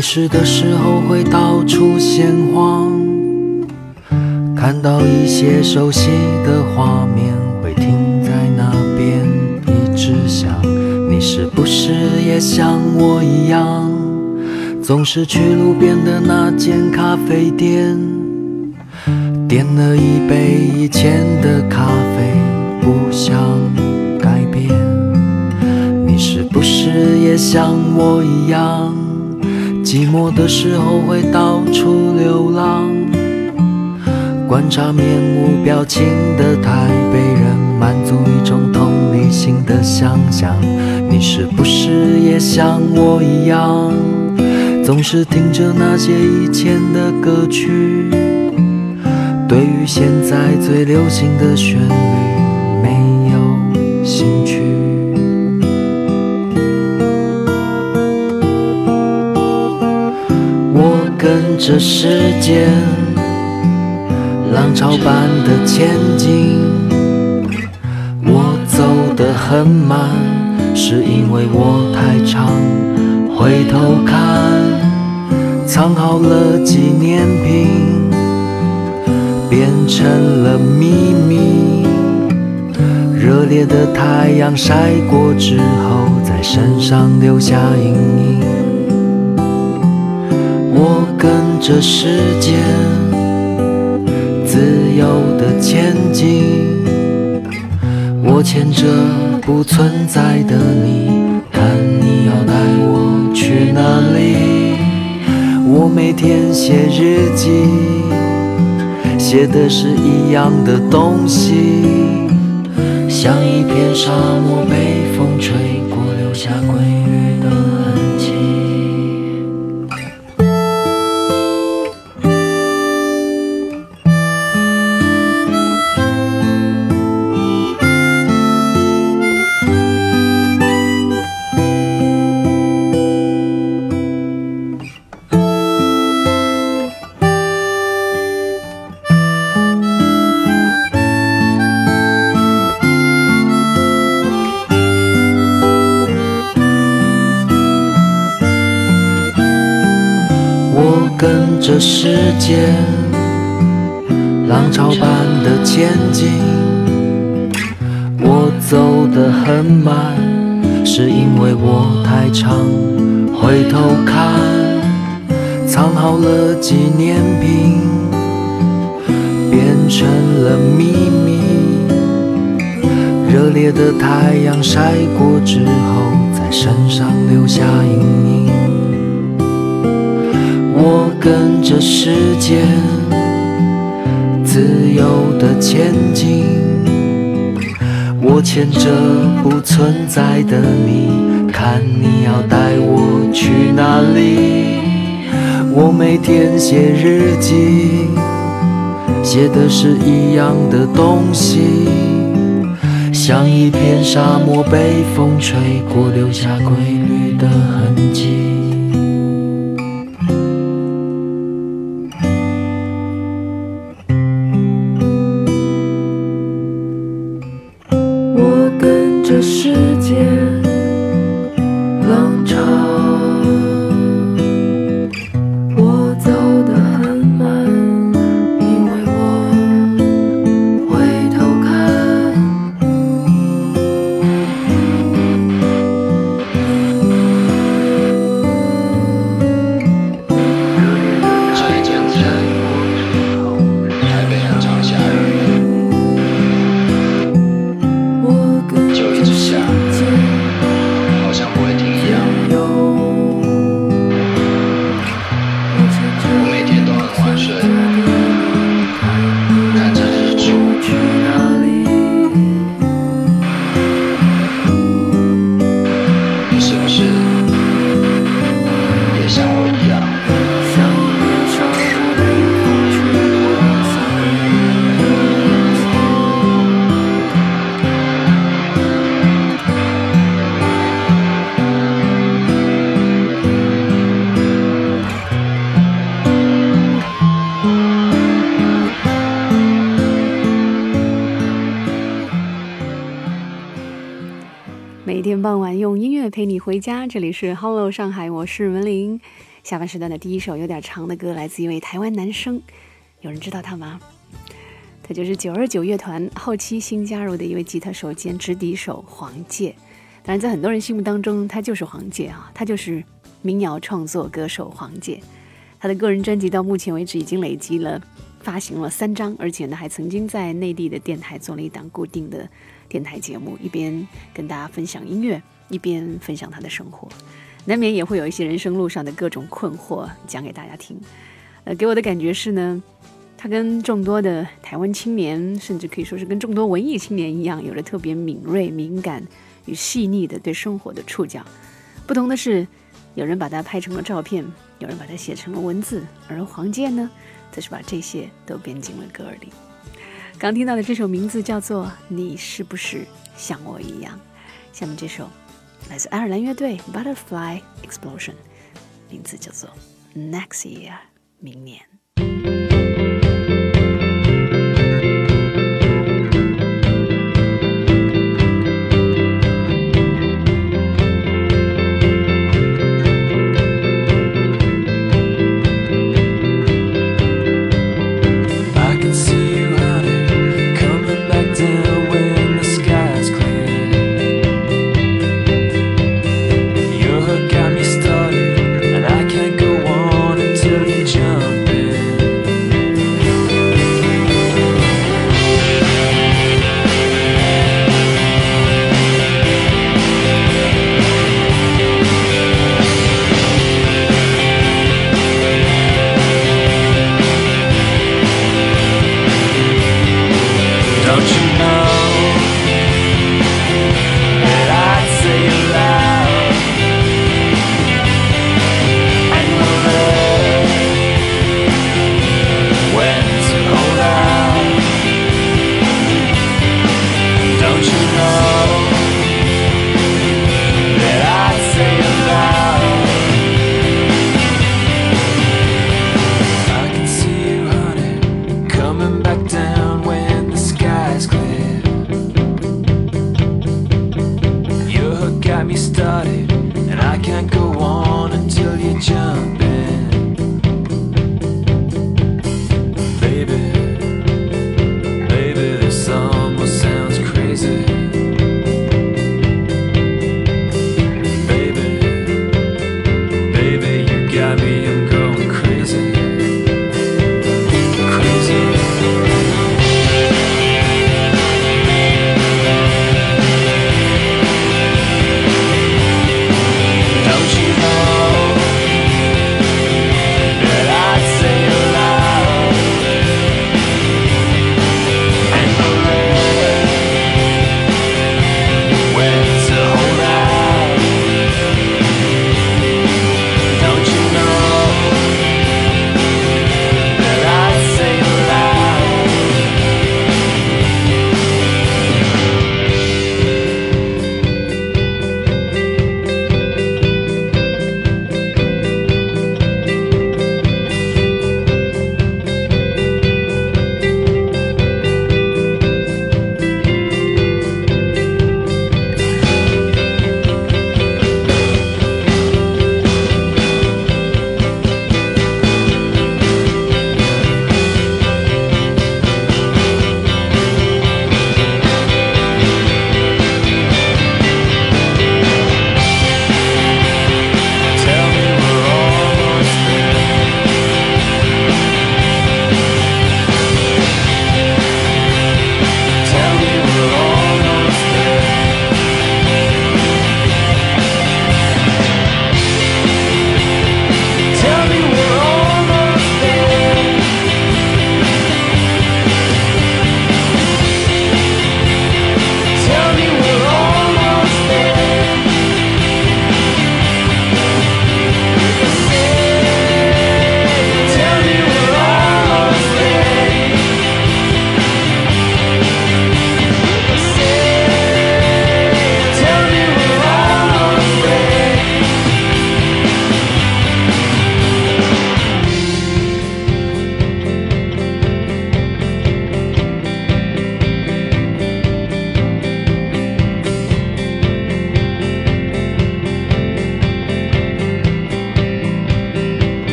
没事的时候会到处闲晃，看到一些熟悉的画面，会停在那边一直想。你是不是也像我一样，总是去路边的那间咖啡店，点了一杯以前的咖啡，不想改变。你是不是也像我一样？寂寞的时候会到处流浪，观察面无表情的台北人，满足一种同理心的想象。你是不是也像我一样，总是听着那些以前的歌曲，对于现在最流行的旋律跟着时间，浪潮般的前进。我走得很慢，是因为我太长。回头看，藏好了纪念品，变成了秘密。热烈的太阳晒过之后，在身上留下阴影。这世界，自由的前进。我牵着不存在的你，看你要带我去哪里。我每天写日记，写的是一样的东西，像一片沙漠被风吹过，留下归这世界浪潮般的前进，我走得很慢，是因为我太长。回头看，藏好了纪念品，变成了秘密。热烈的太阳晒过之后，在身上留下阴影。跟着时间，自由的前进。我牵着不存在的你，看你要带我去哪里。我每天写日记，写的是一样的东西，像一片沙漠被风吹过，留下规律的痕迹。每天傍晚用音乐陪你回家，这里是 Hello 上海，我是文玲。下半时段的第一首有点长的歌，来自一位台湾男生，有人知道他吗？他就是九二九乐团后期新加入的一位吉他手兼直笛手黄玠。当然，在很多人心目当中，他就是黄玠啊，他就是民谣创作歌手黄玠。他的个人专辑到目前为止已经累积了发行了三张，而且呢，还曾经在内地的电台做了一档固定的电台节目，一边跟大家分享音乐，一边分享他的生活。难免也会有一些人生路上的各种困惑讲给大家听，呃，给我的感觉是呢，他跟众多的台湾青年，甚至可以说是跟众多文艺青年一样，有着特别敏锐、敏感与细腻的对生活的触角。不同的是，有人把它拍成了照片，有人把它写成了文字，而黄健呢，则是把这些都编进了歌里。刚听到的这首名字叫做《你是不是像我一样》，下面这首。来自爱尔兰乐队 Butterfly Explosion，名字叫做 Next Year，明年。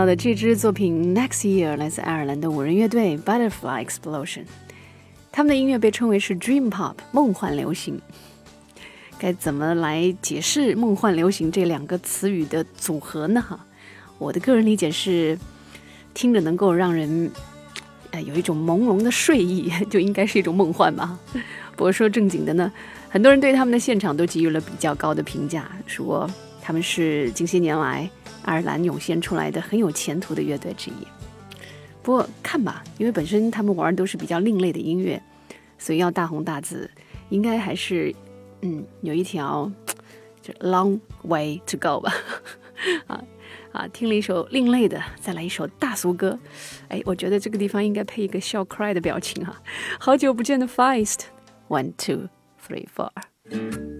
到的这支作品《Next Year》来自爱尔兰的五人乐队 Butterfly Explosion，他们的音乐被称为是 Dream Pop 梦幻流行。该怎么来解释“梦幻流行”这两个词语的组合呢？哈，我的个人理解是，听着能够让人，呃，有一种朦胧的睡意，就应该是一种梦幻吧。不过说正经的呢，很多人对他们的现场都给予了比较高的评价，说他们是近些年来爱尔兰涌现出来的很有前途的乐队之一。不过看吧，因为本身他们玩的都是比较另类的音乐，所以要大红大紫，应该还是。嗯，有一条就 long way to go 吧，啊啊，听了一首另类的，再来一首大俗歌，哎，我觉得这个地方应该配一个笑 cry 的表情哈，好久不见的 Feist，one two three four。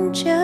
我，我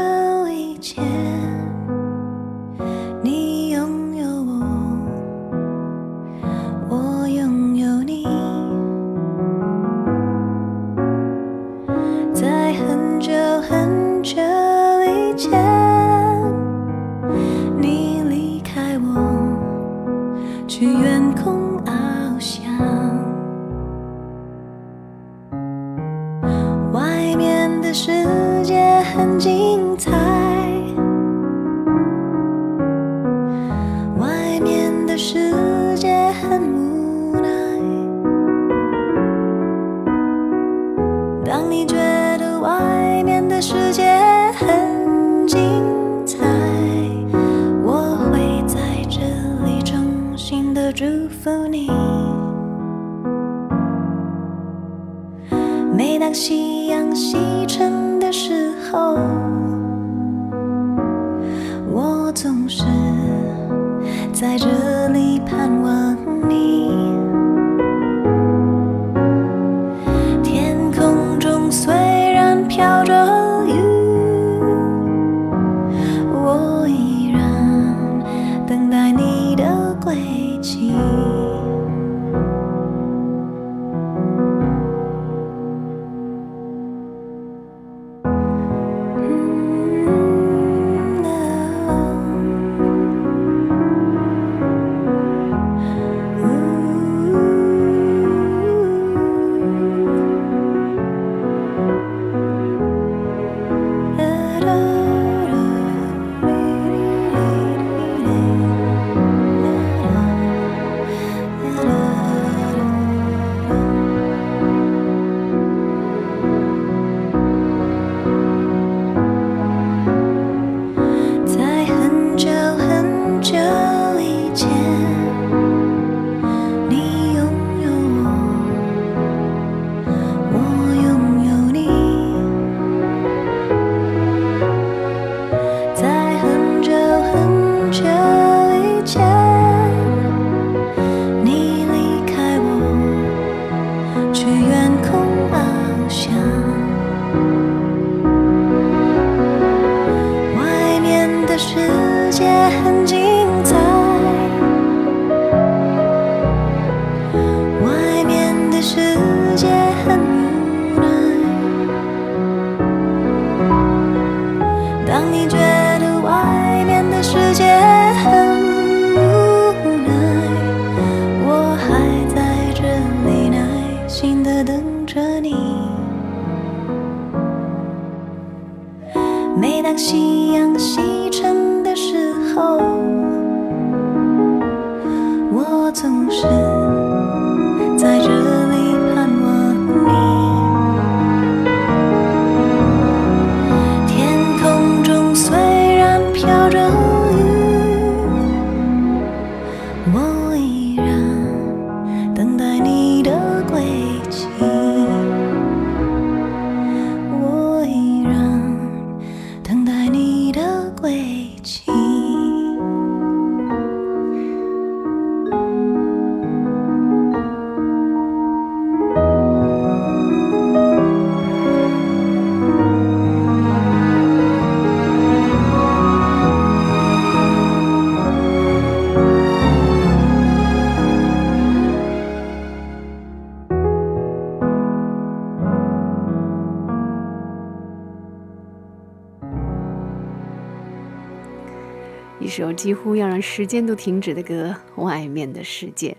只愿。一首几乎要让时间都停止的歌，《外面的世界》，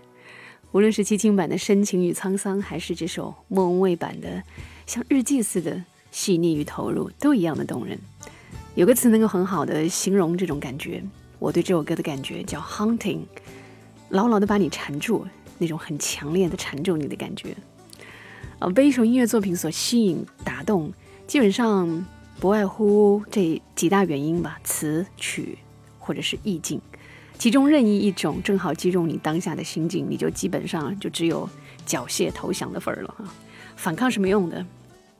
无论是齐秦版的深情与沧桑，还是这首莫文蔚版的像日记似的细腻与投入，都一样的动人。有个词能够很好的形容这种感觉，我对这首歌的感觉叫 “haunting”，牢牢的把你缠住，那种很强烈的缠住你的感觉。呃，被一首音乐作品所吸引、打动，基本上不外乎这几大原因吧：词曲。或者是意境，其中任意一种正好击中你当下的心境，你就基本上就只有缴械投降的份儿了哈。反抗是没用的，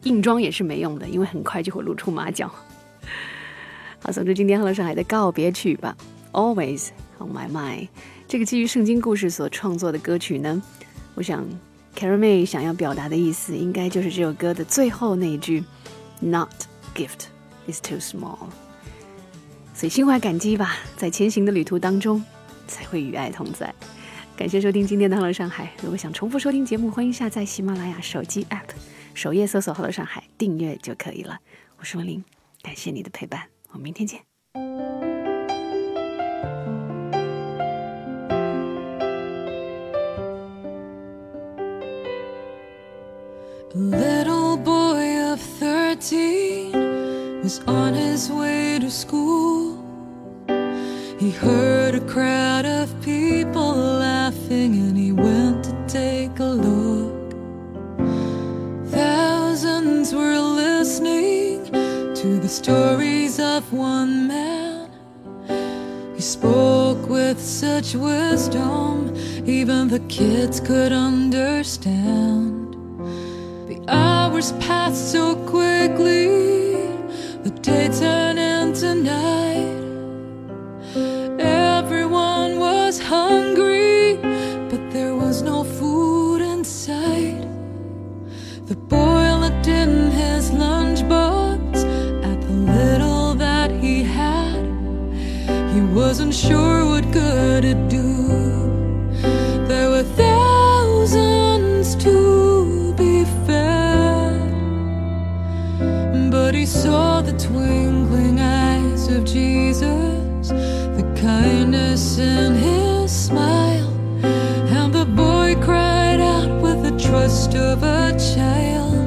硬装也是没用的，因为很快就会露出马脚。好，总之今天《欢乐上海》的告别曲吧，《Always on My Mind》这个基于圣经故事所创作的歌曲呢，我想 Carrie May 想要表达的意思，应该就是这首歌的最后那一句：“Not gift is too small。”所以心怀感激吧，在前行的旅途当中，才会与爱同在。感谢收听今天的《Hello 上海》。如果想重复收听节目，欢迎下载喜马拉雅手机 App，首页搜索 “Hello 上海”，订阅就可以了。我是文林，感谢你的陪伴，我们明天见。Little boy of thirteen was on his way to school. He heard a crowd of people laughing and he went to take a look. Thousands were listening to the stories of one man. He spoke with such wisdom, even the kids could understand. The hours passed so quickly, the day turned into night. Hungry, but there was no food in sight. The boy looked in his lunchbox at the little that he had. He wasn't sure what good it'd do. There were thousands to be fed, but he saw the twinkling eyes of Jesus, the kindness in his smile, and the boy cried out with the trust of a child.